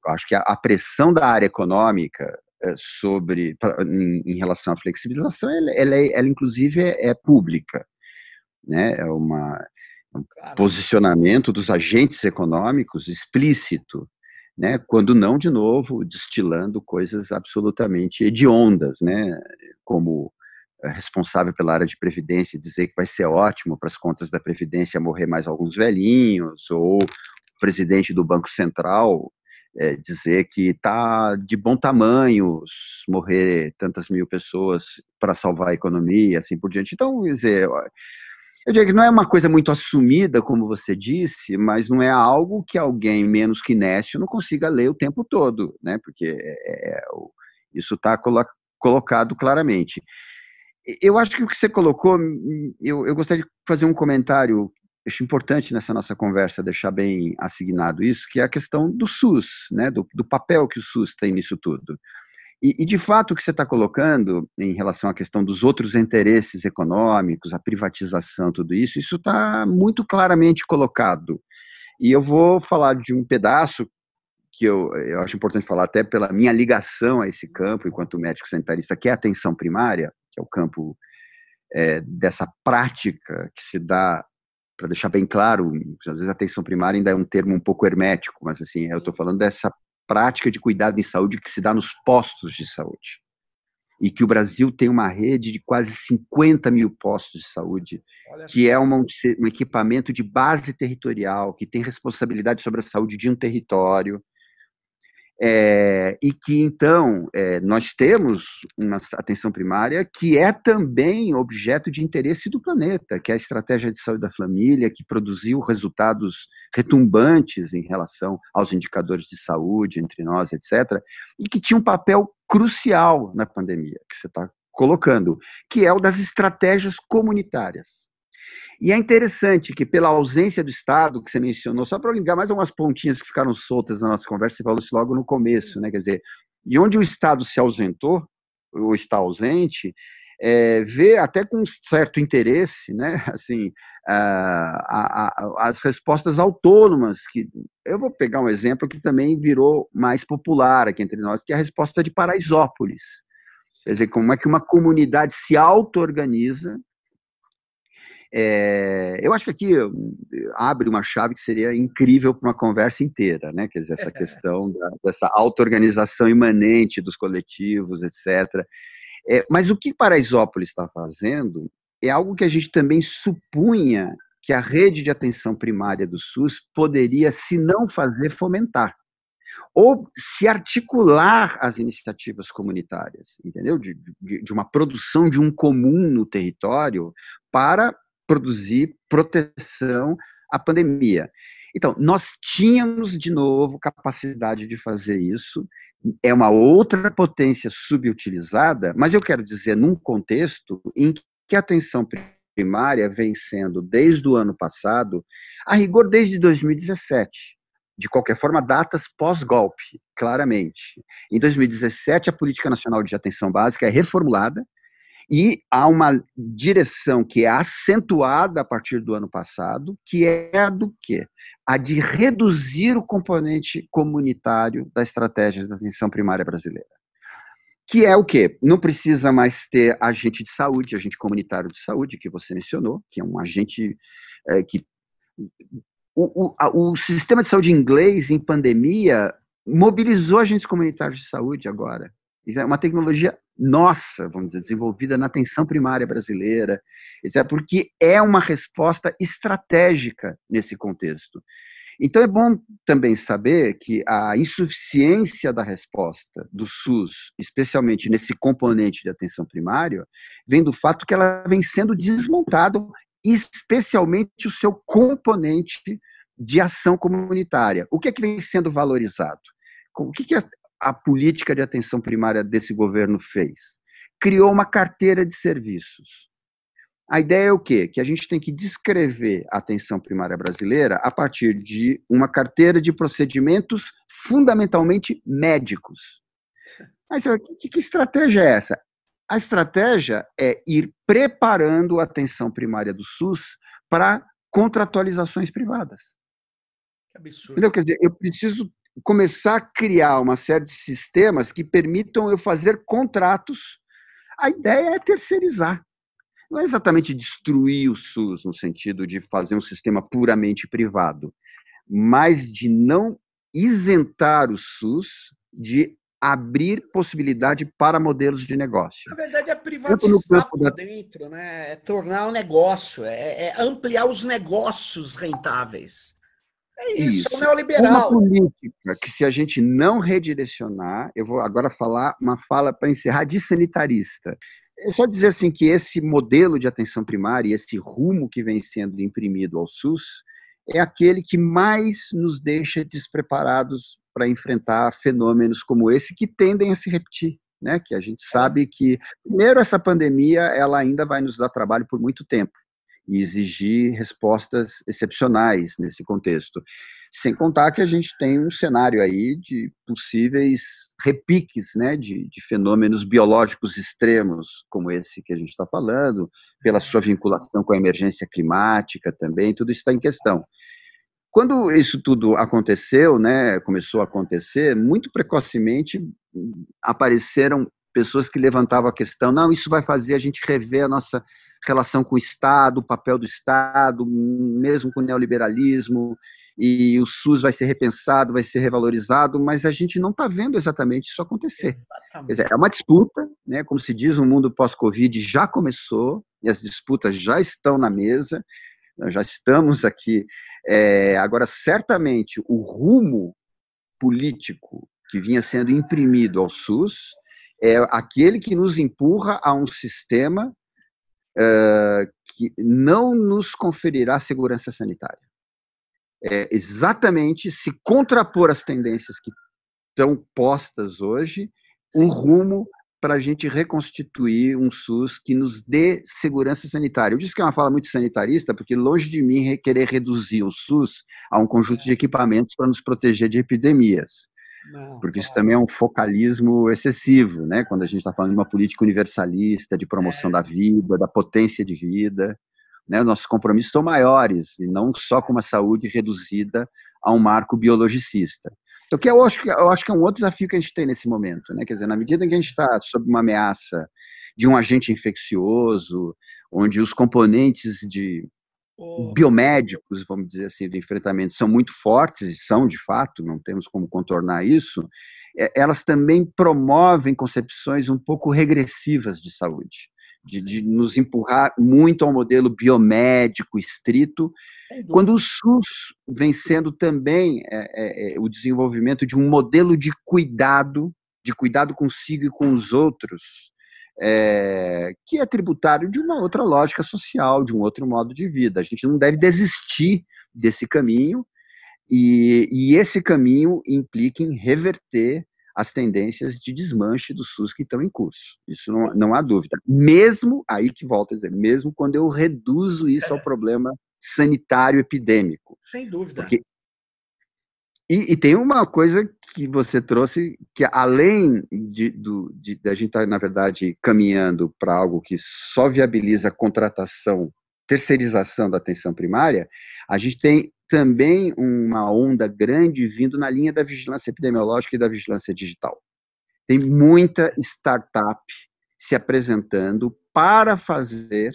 acho que a, a, pressão da área econômica é, sobre pra, em, em, relação à flexibilização, ela, ela, é, ela inclusive é, é pública né? É uma, um posicionamento dos agentes econômicos explícito, né? Quando não, de novo, destilando coisas absolutamente hediondas, né? Como responsável pela área de previdência dizer que vai ser ótimo para as contas da previdência morrer mais alguns velhinhos, ou o presidente do Banco Central é, dizer que está de bom tamanho morrer tantas mil pessoas para salvar a economia, assim por diante. Então, dizer, eu diria que não é uma coisa muito assumida, como você disse, mas não é algo que alguém menos que Nécio não consiga ler o tempo todo, né? Porque é, é, é isso está colo colocado claramente. eu acho que o que você colocou, eu, eu gostaria de fazer um comentário acho importante nessa nossa conversa deixar bem assignado isso, que é a questão do SUS, né, do, do papel que o SUS tem nisso tudo. E, e, de fato, o que você está colocando em relação à questão dos outros interesses econômicos, a privatização, tudo isso, isso está muito claramente colocado. E eu vou falar de um pedaço que eu, eu acho importante falar, até pela minha ligação a esse campo, enquanto médico sanitarista, que é a atenção primária, que é o campo é, dessa prática que se dá para deixar bem claro, às vezes a atenção primária ainda é um termo um pouco hermético, mas assim, eu estou falando dessa prática de cuidado em saúde que se dá nos postos de saúde. E que o Brasil tem uma rede de quase 50 mil postos de saúde, que é uma, um equipamento de base territorial, que tem responsabilidade sobre a saúde de um território, é, e que então é, nós temos uma atenção primária que é também objeto de interesse do planeta, que é a estratégia de saúde da família, que produziu resultados retumbantes em relação aos indicadores de saúde entre nós, etc., e que tinha um papel crucial na pandemia, que você está colocando, que é o das estratégias comunitárias. E é interessante que, pela ausência do Estado, que você mencionou, só para ligar mais algumas pontinhas que ficaram soltas na nossa conversa, você falou isso logo no começo, né? Quer dizer, de onde o Estado se ausentou, ou está ausente, é, vê até com certo interesse, né? Assim, a, a, a, as respostas autônomas, que eu vou pegar um exemplo que também virou mais popular aqui entre nós, que é a resposta de Paraisópolis. Quer dizer, como é que uma comunidade se auto-organiza é, eu acho que aqui abre uma chave que seria incrível para uma conversa inteira, né? Quer dizer, essa questão da, dessa auto-organização imanente dos coletivos, etc. É, mas o que Paraisópolis está fazendo é algo que a gente também supunha que a rede de atenção primária do SUS poderia, se não fazer, fomentar. Ou se articular as iniciativas comunitárias, entendeu? De, de, de uma produção de um comum no território para produzir proteção à pandemia. Então, nós tínhamos de novo capacidade de fazer isso, é uma outra potência subutilizada, mas eu quero dizer, num contexto em que a atenção primária vem sendo, desde o ano passado, a rigor desde 2017. De qualquer forma, datas pós-golpe, claramente. Em 2017, a Política Nacional de Atenção Básica é reformulada, e há uma direção que é acentuada a partir do ano passado, que é a do quê? A de reduzir o componente comunitário da estratégia da atenção primária brasileira. Que é o quê? Não precisa mais ter agente de saúde, agente comunitário de saúde, que você mencionou, que é um agente é, que. O, o, o sistema de saúde inglês, em pandemia, mobilizou agentes comunitários de saúde agora. É uma tecnologia nossa, vamos dizer, desenvolvida na atenção primária brasileira, etc., porque é uma resposta estratégica nesse contexto. Então é bom também saber que a insuficiência da resposta do SUS, especialmente nesse componente de atenção primária, vem do fato que ela vem sendo desmontado, especialmente o seu componente de ação comunitária. O que é que vem sendo valorizado? O que, que a política de atenção primária desse governo fez? Criou uma carteira de serviços. A ideia é o quê? Que a gente tem que descrever a atenção primária brasileira a partir de uma carteira de procedimentos fundamentalmente médicos. Mas que, que estratégia é essa? A estratégia é ir preparando a atenção primária do SUS para contratualizações privadas. Que absurdo. Então, quer dizer, eu preciso começar a criar uma série de sistemas que permitam eu fazer contratos. A ideia é terceirizar. Não é exatamente destruir o SUS no sentido de fazer um sistema puramente privado, mas de não isentar o SUS de abrir possibilidade para modelos de negócio. Na verdade, é privatizar por dentro, né? é tornar o um negócio, é, é ampliar os negócios rentáveis. É isso, isso. é o neoliberal. Uma política que, se a gente não redirecionar, eu vou agora falar uma fala para encerrar de sanitarista. É só dizer assim que esse modelo de atenção primária, esse rumo que vem sendo imprimido ao SUS, é aquele que mais nos deixa despreparados para enfrentar fenômenos como esse que tendem a se repetir. né? Que a gente sabe que, primeiro, essa pandemia ela ainda vai nos dar trabalho por muito tempo e exigir respostas excepcionais nesse contexto. Sem contar que a gente tem um cenário aí de possíveis repiques né, de, de fenômenos biológicos extremos, como esse que a gente está falando, pela sua vinculação com a emergência climática também, tudo isso está em questão. Quando isso tudo aconteceu, né, começou a acontecer, muito precocemente apareceram pessoas que levantavam a questão, não, isso vai fazer a gente rever a nossa relação com o Estado, o papel do Estado, mesmo com o neoliberalismo, e o SUS vai ser repensado, vai ser revalorizado, mas a gente não está vendo exatamente isso acontecer. Dizer, é uma disputa, né, como se diz, o mundo pós-Covid já começou, e as disputas já estão na mesa, nós já estamos aqui. É, agora, certamente, o rumo político que vinha sendo imprimido ao SUS é aquele que nos empurra a um sistema uh, que não nos conferirá segurança sanitária. É exatamente se contrapor às tendências que estão postas hoje, um rumo para a gente reconstituir um SUS que nos dê segurança sanitária. Eu disse que é uma fala muito sanitarista, porque longe de mim querer reduzir o SUS a um conjunto de equipamentos para nos proteger de epidemias. Não, porque isso também é um focalismo excessivo, né? Quando a gente está falando de uma política universalista, de promoção é. da vida, da potência de vida, né? Nossos compromissos são maiores e não só com uma saúde reduzida a um marco biologicista. Então, que eu acho que eu acho que é um outro desafio que a gente tem nesse momento, né? Quer dizer, na medida em que a gente está sob uma ameaça de um agente infeccioso, onde os componentes de biomédicos, vamos dizer assim, do enfrentamento são muito fortes, e são de fato, não temos como contornar isso, é, elas também promovem concepções um pouco regressivas de saúde. De, de, nos empurrar muito ao modelo biomédico estrito, quando o SUS vem sendo também é, é, é, o desenvolvimento de um modelo de cuidado, de cuidado consigo e com os outros, é, que é tributário de uma outra lógica social, de um outro modo de vida. A gente não deve desistir desse caminho, e, e esse caminho implica em reverter as tendências de desmanche do SUS que estão em curso. Isso não, não há dúvida. Mesmo, aí que volta a dizer, mesmo quando eu reduzo isso ao problema sanitário epidêmico. Sem dúvida. Porque e, e, tem uma coisa que você trouxe, que além de, do, de, de a gente estar, tá, na verdade, caminhando para algo que só viabiliza a contratação, terceirização da atenção primária, a gente tem também uma onda grande vindo na linha da vigilância epidemiológica e da vigilância digital. Tem muita startup se apresentando para fazer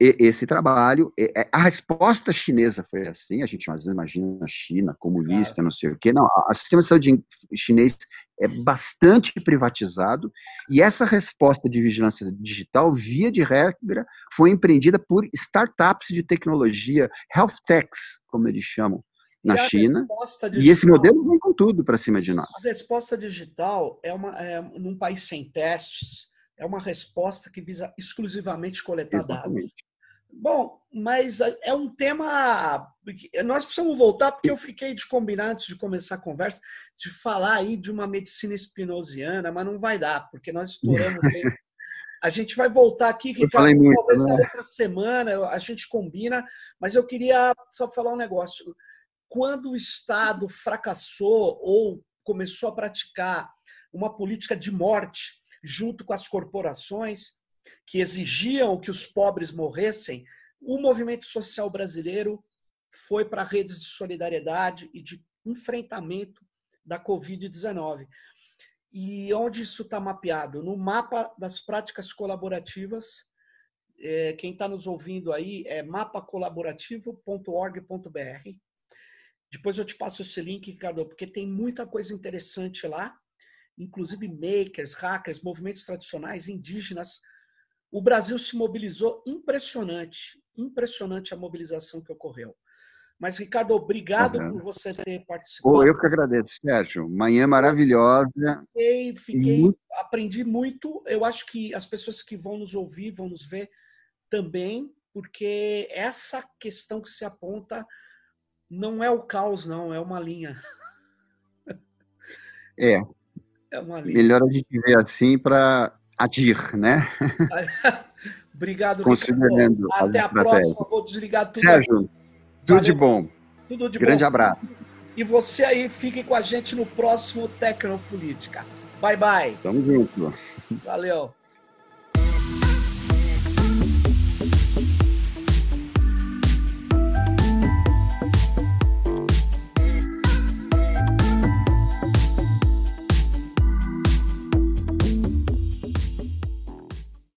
esse trabalho. É, a resposta chinesa foi assim, a gente às vezes imagina a China comunista, não sei o quê. Não, o sistema de saúde chinês é bastante privatizado e essa resposta de vigilância digital, via de regra, foi empreendida por startups de tecnologia, health techs, como eles chamam, na e China. Digital, e esse modelo vem com tudo para cima de nós. A resposta digital é, uma, é num país sem testes, é uma resposta que visa exclusivamente coletar Exatamente. dados. Bom, mas é um tema. Nós precisamos voltar, porque eu fiquei de combinar antes de começar a conversa, de falar aí de uma medicina espinosiana, mas não vai dar, porque nós estouramos. A gente vai voltar aqui, Ricardo, muito, talvez né? na outra semana, a gente combina, mas eu queria só falar um negócio. Quando o Estado fracassou ou começou a praticar uma política de morte junto com as corporações que exigiam que os pobres morressem, o movimento social brasileiro foi para redes de solidariedade e de enfrentamento da Covid-19. E onde isso está mapeado? No mapa das práticas colaborativas. É, quem está nos ouvindo aí é mapacolaborativo.org.br. Depois eu te passo esse link, Ricardo, porque tem muita coisa interessante lá inclusive makers, hackers, movimentos tradicionais, indígenas. O Brasil se mobilizou impressionante, impressionante a mobilização que ocorreu. Mas, Ricardo, obrigado uhum. por você ter participado. Oh, eu que agradeço, Sérgio. Manhã maravilhosa. Fiquei, fiquei muito... aprendi muito. Eu acho que as pessoas que vão nos ouvir, vão nos ver também, porque essa questão que se aponta não é o caos, não, é uma linha. É, É Melhor a gente ver assim para agir, né? Obrigado, Considerando Até a próxima. Vou desligar tudo. Sérgio, tudo de bom. Tudo de Grande bom. abraço. E você aí, fique com a gente no próximo Tecnopolítica. Bye, bye. Tamo junto. Valeu.